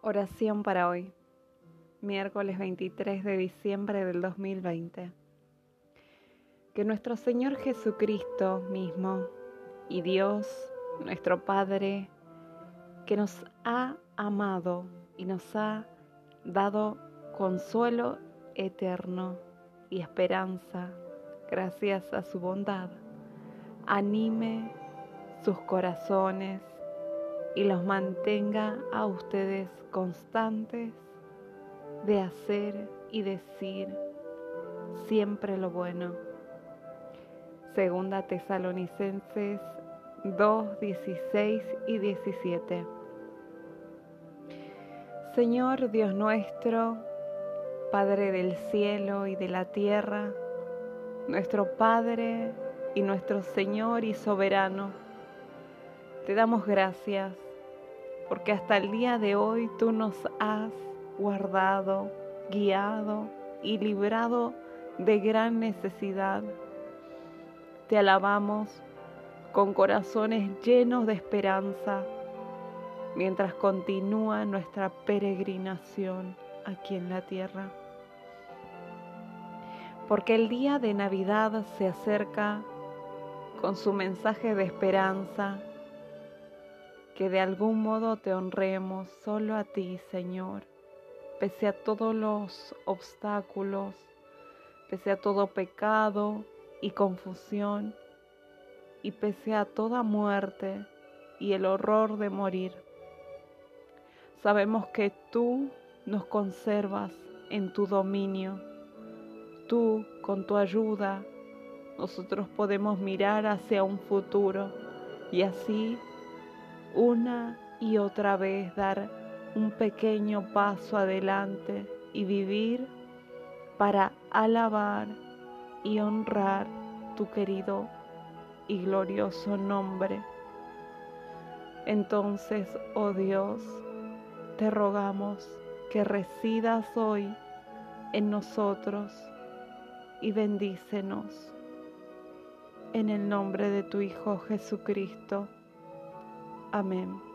Oración para hoy, miércoles 23 de diciembre del 2020. Que nuestro Señor Jesucristo mismo y Dios, nuestro Padre, que nos ha amado y nos ha dado consuelo eterno y esperanza gracias a su bondad, anime sus corazones y los mantenga a ustedes constantes de hacer y decir siempre lo bueno. Segunda Tesalonicenses 2, 16 y 17. Señor Dios nuestro, Padre del cielo y de la tierra, nuestro Padre y nuestro Señor y soberano, te damos gracias porque hasta el día de hoy tú nos has guardado, guiado y librado de gran necesidad. Te alabamos con corazones llenos de esperanza mientras continúa nuestra peregrinación aquí en la tierra. Porque el día de Navidad se acerca con su mensaje de esperanza que de algún modo te honremos solo a ti, Señor, pese a todos los obstáculos, pese a todo pecado y confusión, y pese a toda muerte y el horror de morir. Sabemos que tú nos conservas en tu dominio. Tú, con tu ayuda, nosotros podemos mirar hacia un futuro y así una y otra vez dar un pequeño paso adelante y vivir para alabar y honrar tu querido y glorioso nombre. Entonces, oh Dios, te rogamos que residas hoy en nosotros y bendícenos. En el nombre de tu Hijo Jesucristo. Amén.